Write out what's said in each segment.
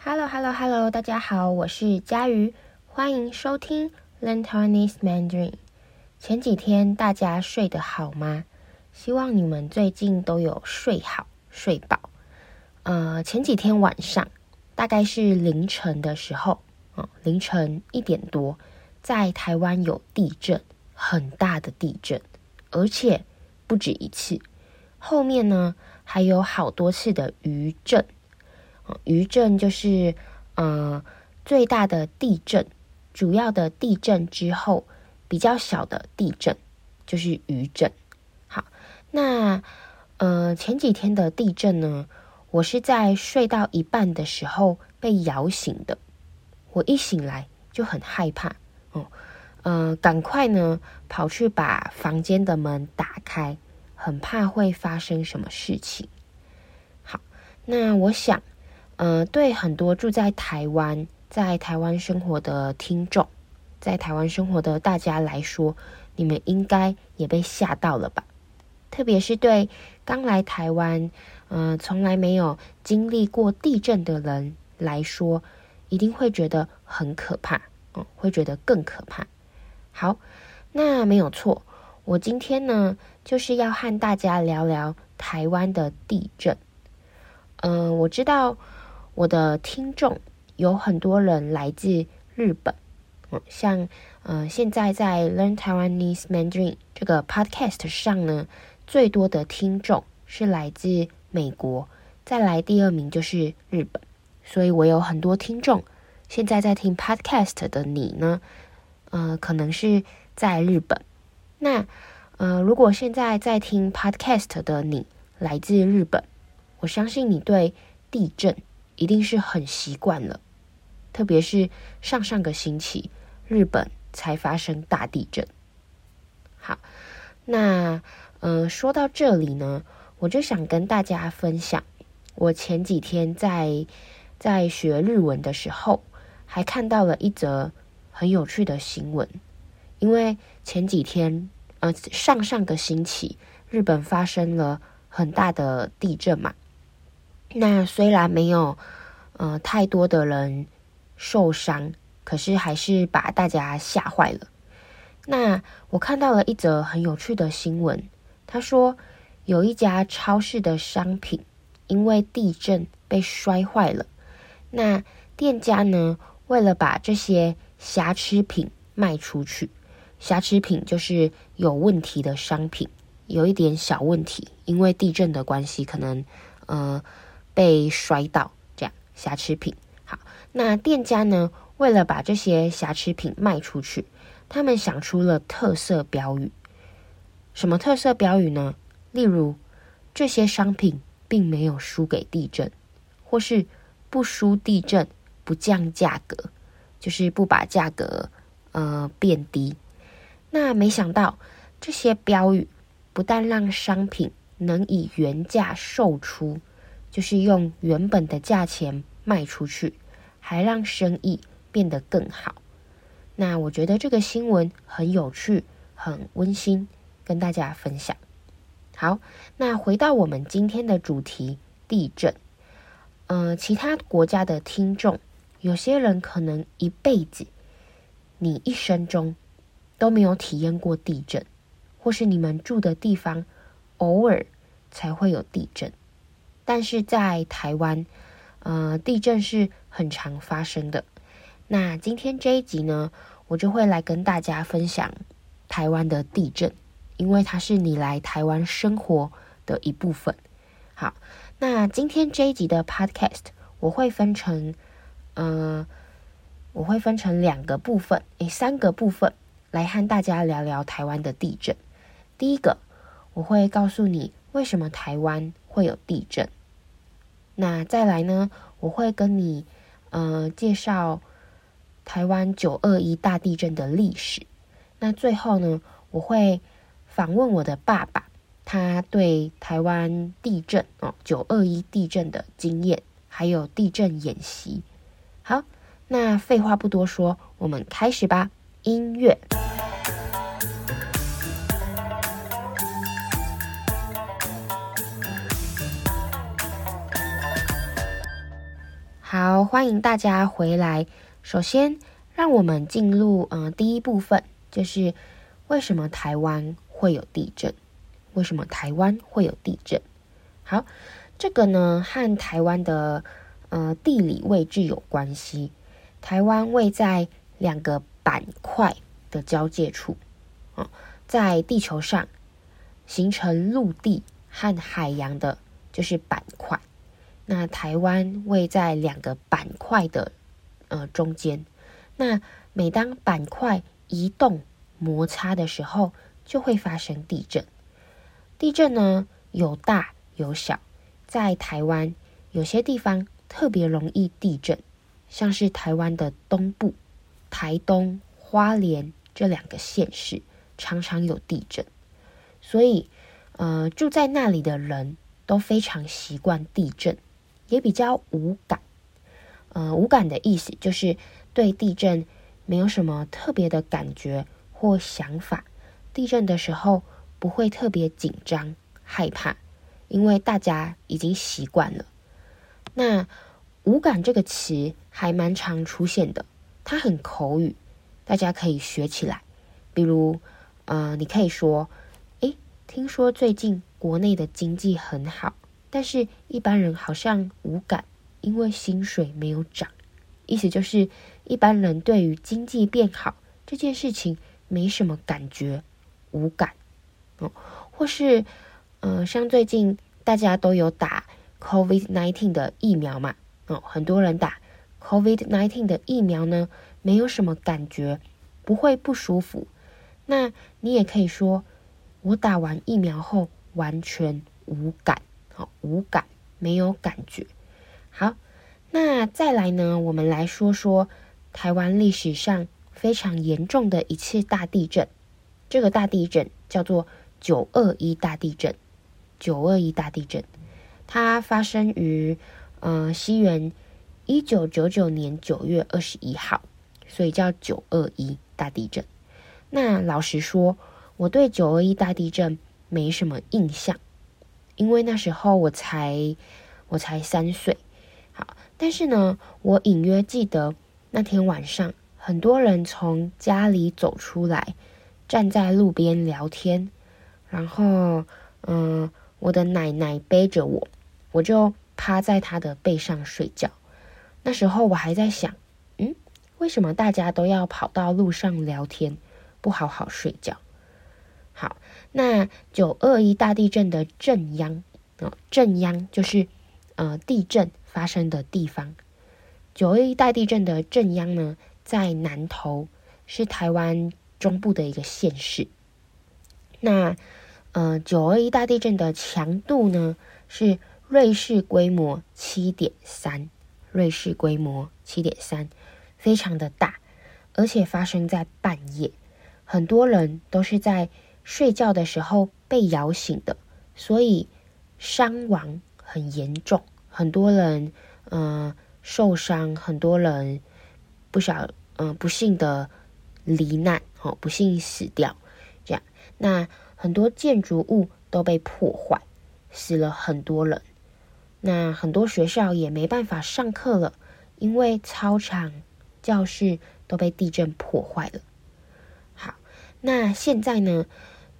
Hello，Hello，Hello，大家好，我是佳瑜，欢迎收听 Learn Taiwanese Mandarin。前几天大家睡得好吗？希望你们最近都有睡好、睡饱。呃，前几天晚上大概是凌晨的时候，嗯，凌晨一点多，在台湾有地震，很大的地震，而且不止一次。后面呢，还有好多次的余震。余震就是，呃，最大的地震，主要的地震之后，比较小的地震就是余震。好，那呃前几天的地震呢，我是在睡到一半的时候被摇醒的。我一醒来就很害怕，哦，呃，赶快呢跑去把房间的门打开，很怕会发生什么事情。好，那我想。呃，对很多住在台湾、在台湾生活的听众，在台湾生活的大家来说，你们应该也被吓到了吧？特别是对刚来台湾、呃，从来没有经历过地震的人来说，一定会觉得很可怕，嗯，会觉得更可怕。好，那没有错，我今天呢，就是要和大家聊聊台湾的地震。嗯、我知道。我的听众有很多人来自日本，嗯，像呃，现在在 Learn Taiwanese Mandarin 这个 podcast 上呢，最多的听众是来自美国，再来第二名就是日本，所以我有很多听众。现在在听 podcast 的你呢，呃，可能是在日本。那呃，如果现在在听 podcast 的你来自日本，我相信你对地震。一定是很习惯了，特别是上上个星期日本才发生大地震。好，那呃说到这里呢，我就想跟大家分享，我前几天在在学日文的时候，还看到了一则很有趣的新闻。因为前几天呃上上个星期日本发生了很大的地震嘛。那虽然没有，呃，太多的人受伤，可是还是把大家吓坏了。那我看到了一则很有趣的新闻，他说有一家超市的商品因为地震被摔坏了。那店家呢，为了把这些瑕疵品卖出去，瑕疵品就是有问题的商品，有一点小问题，因为地震的关系，可能呃。被摔到这样瑕疵品，好，那店家呢，为了把这些瑕疵品卖出去，他们想出了特色标语。什么特色标语呢？例如，这些商品并没有输给地震，或是不输地震不降价格，就是不把价格呃变低。那没想到这些标语不但让商品能以原价售出。就是用原本的价钱卖出去，还让生意变得更好。那我觉得这个新闻很有趣，很温馨，跟大家分享。好，那回到我们今天的主题——地震。呃，其他国家的听众，有些人可能一辈子，你一生中都没有体验过地震，或是你们住的地方偶尔才会有地震。但是在台湾，呃，地震是很常发生的。那今天这一集呢，我就会来跟大家分享台湾的地震，因为它是你来台湾生活的一部分。好，那今天这一集的 Podcast 我会分成，呃，我会分成两个部分，诶，三个部分来和大家聊聊台湾的地震。第一个，我会告诉你为什么台湾会有地震。那再来呢，我会跟你呃介绍台湾九二一大地震的历史。那最后呢，我会访问我的爸爸，他对台湾地震哦九二一地震的经验，还有地震演习。好，那废话不多说，我们开始吧。音乐。好，欢迎大家回来。首先，让我们进入嗯、呃、第一部分，就是为什么台湾会有地震？为什么台湾会有地震？好，这个呢和台湾的呃地理位置有关系。台湾位在两个板块的交界处，哦，在地球上形成陆地和海洋的，就是板块。那台湾位在两个板块的呃中间，那每当板块移动摩擦的时候，就会发生地震。地震呢有大有小，在台湾有些地方特别容易地震，像是台湾的东部、台东、花莲这两个县市常常有地震，所以呃住在那里的人都非常习惯地震。也比较无感，呃，无感的意思就是对地震没有什么特别的感觉或想法。地震的时候不会特别紧张害怕，因为大家已经习惯了。那无感这个词还蛮常出现的，它很口语，大家可以学起来。比如，呃，你可以说：“诶，听说最近国内的经济很好。”但是一般人好像无感，因为薪水没有涨。意思就是一般人对于经济变好这件事情没什么感觉，无感。哦，或是，呃，像最近大家都有打 COVID-19 的疫苗嘛，哦，很多人打 COVID-19 的疫苗呢，没有什么感觉，不会不舒服。那你也可以说，我打完疫苗后完全无感。无感，没有感觉。好，那再来呢？我们来说说台湾历史上非常严重的一次大地震。这个大地震叫做九二一大地震。九二一大地震，它发生于呃西元一九九九年九月二十一号，所以叫九二一大地震。那老实说，我对九二一大地震没什么印象。因为那时候我才我才三岁，好，但是呢，我隐约记得那天晚上，很多人从家里走出来，站在路边聊天，然后，嗯，我的奶奶背着我，我就趴在她的背上睡觉。那时候我还在想，嗯，为什么大家都要跑到路上聊天，不好好睡觉？好。那九二一大地震的震央，哦，震央就是呃地震发生的地方。九二一大地震的震央呢，在南投，是台湾中部的一个县市。那呃九二一大地震的强度呢，是瑞士规模七点三，瑞士规模七点三，非常的大，而且发生在半夜，很多人都是在。睡觉的时候被摇醒的，所以伤亡很严重，很多人嗯、受伤，很多人不小嗯、不幸的罹难哦，不幸死掉，这样，那很多建筑物都被破坏，死了很多人，那很多学校也没办法上课了，因为操场、教室都被地震破坏了。好，那现在呢？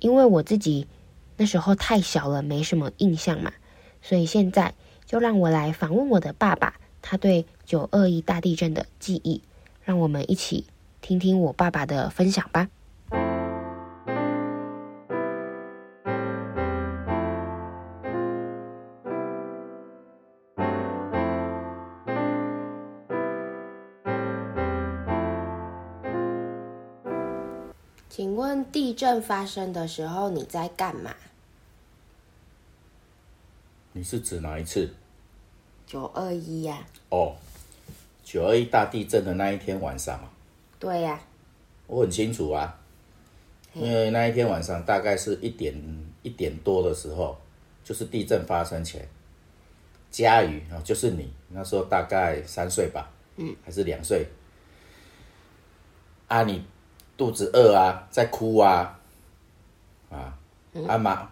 因为我自己那时候太小了，没什么印象嘛，所以现在就让我来访问我的爸爸，他对九二一大地震的记忆，让我们一起听听我爸爸的分享吧。问地震发生的时候你在干嘛？你是指哪一次？九二一呀。哦，九二一大地震的那一天晚上。对呀、啊。我很清楚啊，因为那一天晚上大概是一点一点多的时候，就是地震发生前。佳瑜啊，就是你那时候大概三岁吧？嗯，还是两岁？啊，你。肚子饿啊，在哭啊，啊，阿妈，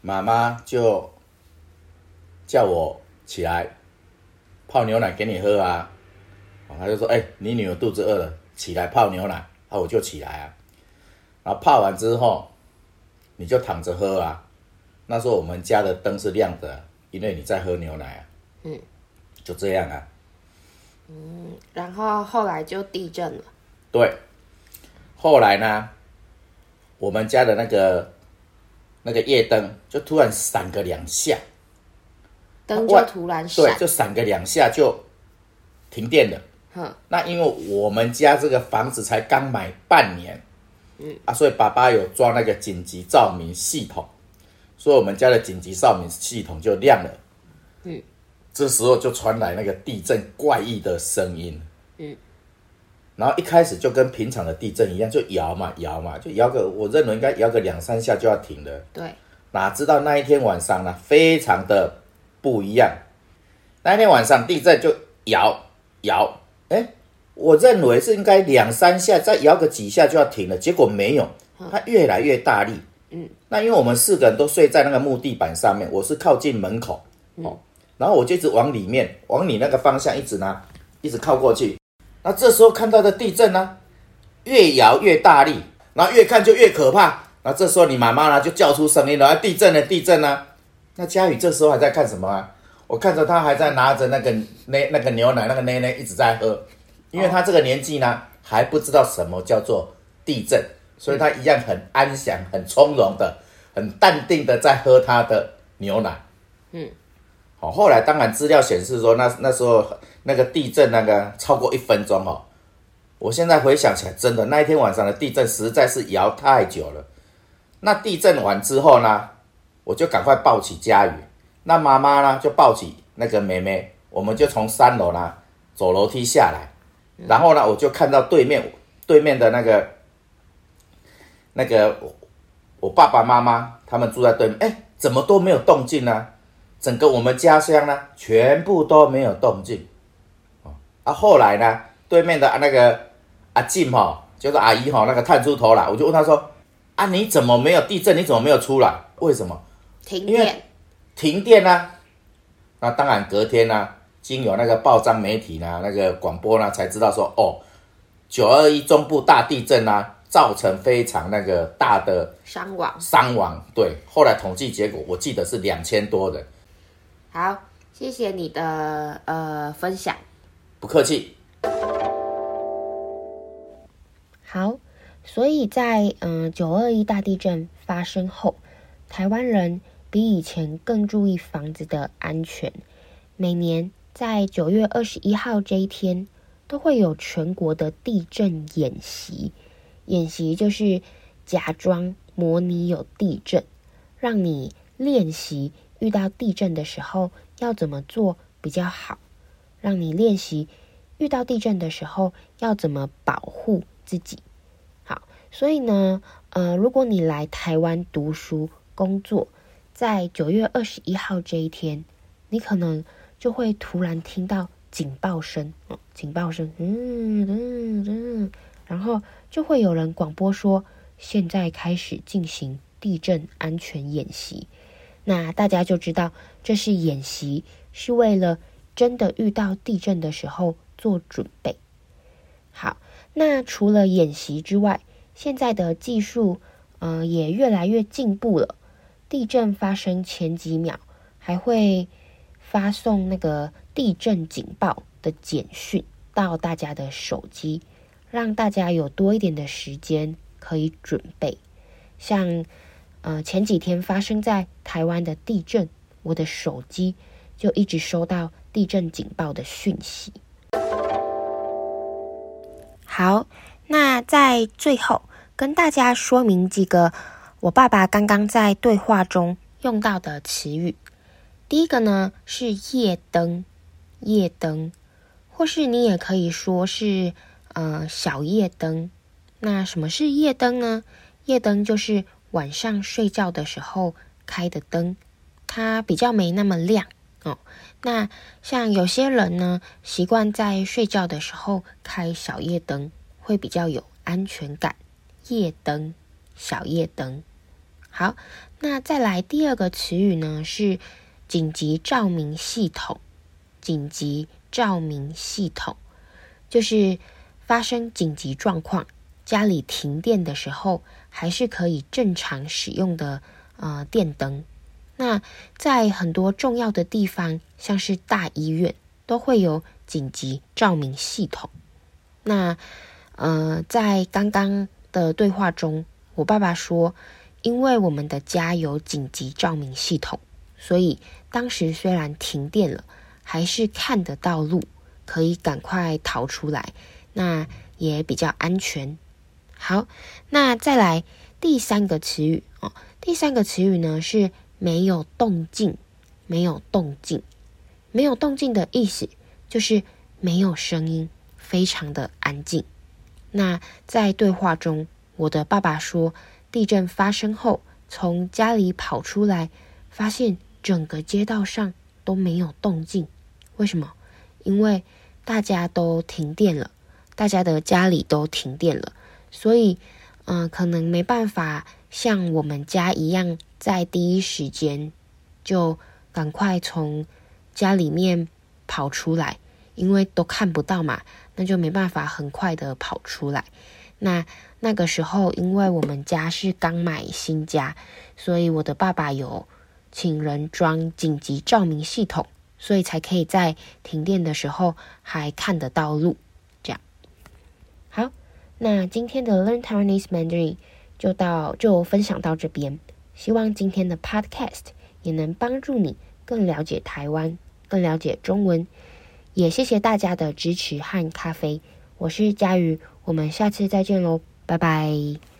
妈妈就叫我起来，泡牛奶给你喝啊。他就说：“哎、欸，你女儿肚子饿了，起来泡牛奶。”啊，我就起来啊。然后泡完之后，你就躺着喝啊。那时候我们家的灯是亮的，因为你在喝牛奶啊。嗯，就这样啊。嗯，然后后来就地震了。对，后来呢，我们家的那个那个夜灯就突然闪个两下，灯就突然闪，对，就闪个两下就停电了。哼，那因为我们家这个房子才刚买半年，嗯。啊，所以爸爸有装那个紧急照明系统，所以我们家的紧急照明系统就亮了。嗯，这时候就传来那个地震怪异的声音。嗯，然后一开始就跟平常的地震一样，就摇嘛摇嘛，就摇个，我认为应该摇个两三下就要停了。对，哪知道那一天晚上呢，非常的不一样。那一天晚上地震就摇摇。哎，我认为是应该两三下，再摇个几下就要停了，结果没有，它越来越大力。嗯，那因为我们四个人都睡在那个木地板上面，我是靠近门口，哦，然后我就一直往里面，往你那个方向一直拿，一直靠过去。那这时候看到的地震呢，越摇越大力，然后越看就越可怕。那这时候你妈妈呢就叫出声音了，地震了，地震了。那佳宇这时候还在看什么啊？我看着他还在拿着那个那那个牛奶，那个奶奶一直在喝，因为他这个年纪呢还不知道什么叫做地震，所以他一样很安详、很从容的、很淡定的在喝他的牛奶。嗯，哦，后来当然资料显示说，那那时候那个地震那个超过一分钟哦。我现在回想起来，真的那一天晚上的地震实在是摇太久了。那地震完之后呢，我就赶快抱起佳宇。那妈妈呢，就抱起那个妹妹，我们就从三楼呢走楼梯下来，然后呢，我就看到对面对面的那个那个我爸爸妈妈他们住在对面，哎，怎么都没有动静呢？整个我们家乡呢，全部都没有动静。啊，后来呢，对面的那个阿静哈，就是阿姨哈，那个探出头来，我就问他说：“啊，你怎么没有地震？你怎么没有出来？为什么？”停电。停电啊，那当然隔天呢、啊，经有那个报章媒体呢，那个广播呢，才知道说哦，九二一中部大地震啊，造成非常那个大的伤亡。伤亡，对，后来统计结果，我记得是两千多人。好，谢谢你的呃分享。不客气。好，所以在嗯九二一大地震发生后，台湾人。比以前更注意房子的安全。每年在九月二十一号这一天，都会有全国的地震演习。演习就是假装模拟有地震，让你练习遇到地震的时候要怎么做比较好，让你练习遇到地震的时候要怎么保护自己。好，所以呢，呃，如果你来台湾读书工作，在九月二十一号这一天，你可能就会突然听到警报声，哦，警报声，嗯嗯嗯，然后就会有人广播说，现在开始进行地震安全演习。那大家就知道这是演习，是为了真的遇到地震的时候做准备。好，那除了演习之外，现在的技术，呃，也越来越进步了。地震发生前几秒，还会发送那个地震警报的简讯到大家的手机，让大家有多一点的时间可以准备。像呃前几天发生在台湾的地震，我的手机就一直收到地震警报的讯息。好，那在最后跟大家说明几个。我爸爸刚刚在对话中用到的词语，第一个呢是夜灯，夜灯，或是你也可以说是呃小夜灯。那什么是夜灯呢？夜灯就是晚上睡觉的时候开的灯，它比较没那么亮哦。那像有些人呢，习惯在睡觉的时候开小夜灯，会比较有安全感。夜灯，小夜灯。好，那再来第二个词语呢，是紧急照明系统。紧急照明系统，就是发生紧急状况，家里停电的时候，还是可以正常使用的呃电灯。那在很多重要的地方，像是大医院，都会有紧急照明系统。那呃，在刚刚的对话中，我爸爸说，因为我们的家有紧急照明系统，所以当时虽然停电了，还是看得到路，可以赶快逃出来，那也比较安全。好，那再来第三个词语哦，第三个词语呢是没有动静，没有动静，没有动静的意思就是没有声音，非常的安静。那在对话中，我的爸爸说，地震发生后，从家里跑出来，发现整个街道上都没有动静。为什么？因为大家都停电了，大家的家里都停电了，所以，嗯、可能没办法像我们家一样，在第一时间就赶快从家里面跑出来，因为都看不到嘛。那就没办法很快的跑出来。那那个时候，因为我们家是刚买新家，所以我的爸爸有请人装紧急照明系统，所以才可以在停电的时候还看得到路。这样。好，那今天的 Learn Taiwanese Mandarin 就到就分享到这边。希望今天的 Podcast 也能帮助你更了解台湾，更了解中文。也谢谢大家的支持和咖啡，我是佳瑜，我们下次再见喽，拜拜。